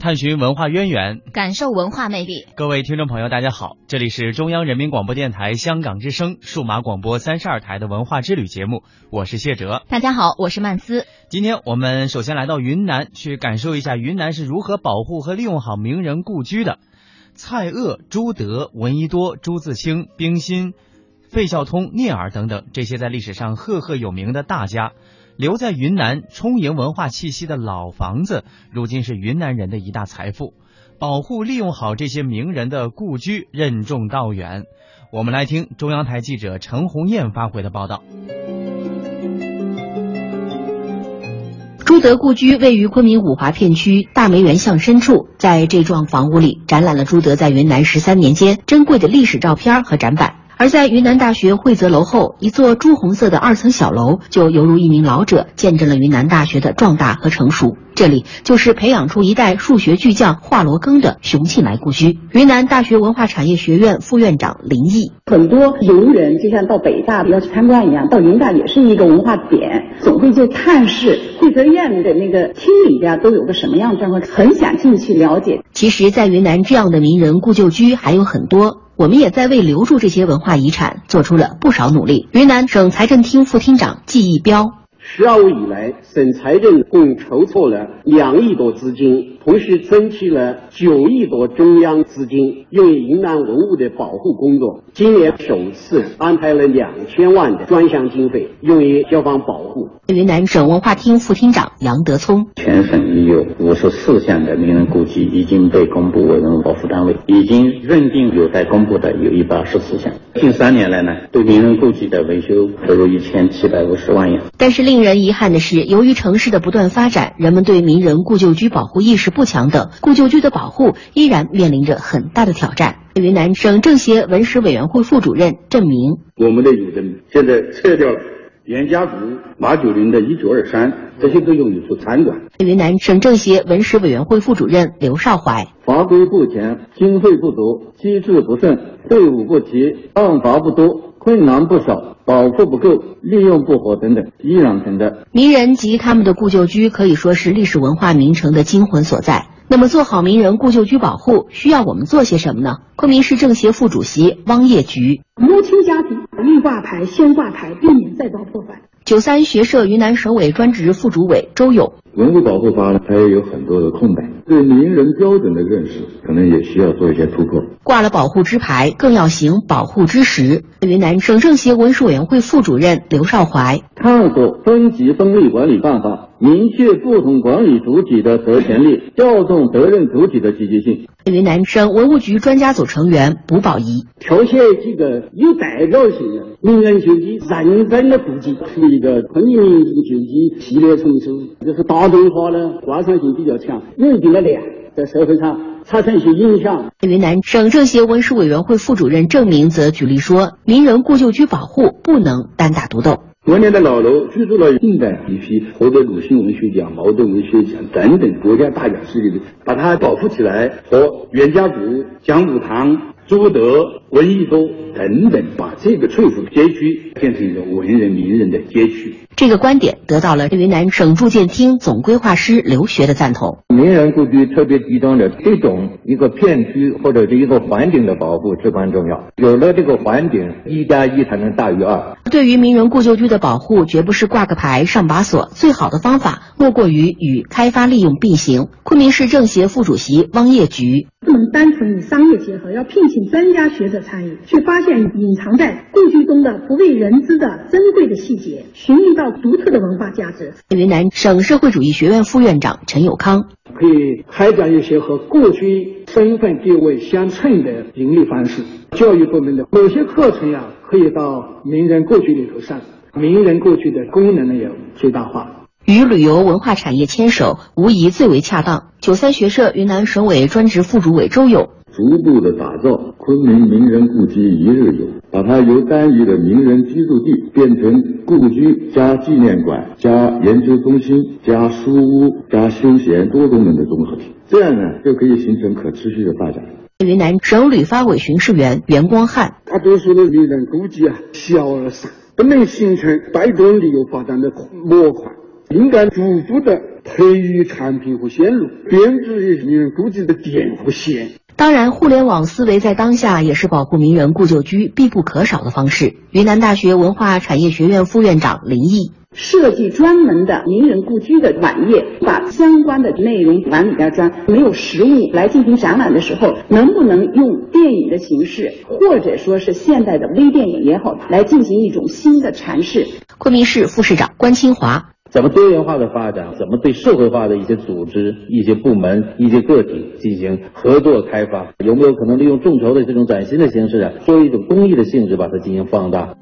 探寻文化渊源，感受文化魅力。各位听众朋友，大家好，这里是中央人民广播电台香港之声数码广播三十二台的文化之旅节目，我是谢哲。大家好，我是曼斯。今天我们首先来到云南，去感受一下云南是如何保护和利用好名人故居的。蔡锷、朱德、闻一多、朱自清、冰心、费孝通、聂耳等等这些在历史上赫赫有名的大家。留在云南充盈文化气息的老房子，如今是云南人的一大财富。保护利用好这些名人的故居，任重道远。我们来听中央台记者陈红艳发回的报道。朱德故居位于昆明五华片区大梅园巷深处，在这幢房屋里，展览了朱德在云南十三年间珍贵的历史照片和展板。而在云南大学惠泽楼后，一座朱红色的二层小楼，就犹如一名老者，见证了云南大学的壮大和成熟。这里就是培养出一代数学巨匠华罗庚的雄庆来故居。云南大学文化产业学院副院长林毅，很多游人就像到北大要去参观一样，到云大也是一个文化点，总会就探视惠泽院的那个厅里边都有个什么样状况，很想进去了解。其实，在云南这样的名人故旧居还有很多。我们也在为留住这些文化遗产做出了不少努力。云南省财政厅副厅长季义彪。十二五以来，省财政共筹措了两亿多资金，同时争取了九亿多中央资金，用于云南文物的保护工作。今年首次安排了两千万的专项经费，用于消防保护。云南省文化厅副厅长杨德聪，全省已有五十四项的名人故居已经被公布为文物保护单位，已经认定有待公布的有一百二十四项。近三年来呢，对名人故居的维修投入一千七百五十万元。但是令人遗憾的是，由于城市的不断发展，人们对名人故旧居保护意识不强等，故旧居的保护依然面临着很大的挑战。云南省政协文史委员会副主任郑明，我们的有的现在撤掉了袁家族、马九龄的一九二三，这些都用于做餐馆。云南省政协文史委员会副主任刘少怀，法规不全，经费不足，机制不顺，队伍不齐，案罚不多。困难不少，保护不够，利用不好等等，依然存在。名人及他们的故旧居可以说是历史文化名城的精魂所在。那么，做好名人故旧居保护，需要我们做些什么呢？昆明市政协副主席汪业菊：母亲家庭预挂牌、先挂牌，避免再遭破坏。九三学社云南省委专职副主委周勇：文物保护法呢，它也有很多的空白，对名人标准的认识，可能也需要做一些突破。挂了保护之牌，更要行保护之实。云南省政协文史委员会副主任刘少怀：探索分级分类管理办法，明确不同管理主体的责权利，调动责任主体的积极性。云南省文物局专家组成员卜宝仪：挑选几个有代表性的名人旧迹，认真的布局，出一个昆明名人旧迹系列丛书，就是大众化呢，观赏性比较强，有一定的量，在社会上产生一些影响。云南省政协文史委员会副主任郑明则举例说，名人故旧居保护不能单打独斗。多年的老楼居住了近代一批获得鲁迅文学奖、茅盾文学奖等等国家大奖系列的，把它保护起来，和袁家族、讲武堂、朱德、闻一多等等，把这个翠湖街区变成一个文人名人的街区。这个观点得到了云南省住建厅总规划师刘学的赞同。名人故居特别集中的这种一个片区或者是一个环境的保护至关重要。有了这个环境，一加一才能大于二。对于名人故旧居的保护，绝不是挂个牌、上把锁，最好的方法莫过于与开发利用并行。昆明市政协副主席汪业菊。不能单纯与商业结合，要聘请专家学者参与，去发现隐藏在故居中的不为人知的珍贵的细节，寻觅到独特的文化价值。云南省社会主义学院副院长陈友康可以开展一些和故居身份地位相称的盈利方式。教育部门的某些课程呀，可以到名人故居里头上，名人故居的功能呢也最大化。与旅游文化产业牵手，无疑最为恰当。九三学社云南省委专职副主委周勇，逐步的打造昆明名人故居一日游，把它由单一的名人居住地变成故居加纪念馆加研究中心加书屋加休闲多功能的综合体，这样呢就可以形成可持续的发展。云南省旅发委巡视员袁光汉，大多数的名人故居啊小而散，不能形成带动旅游发展的模块。应该逐步的培育产品和线路，编制名人故居的点和线。当然，互联网思维在当下也是保护名人故旧居必不可少的方式。云南大学文化产业学院副院长林毅。设计专门的名人故居的网页，把相关的内容往里边装。没有实物来进行展览的时候，能不能用电影的形式，或者说是现代的微电影也好，来进行一种新的阐释？昆明市副市长关清华。怎么多元化的发展？怎么对社会化的一些组织、一些部门、一些个体进行合作开发？有没有可能利用众筹的这种崭新的形式啊，作为一种公益的性质把它进行放大？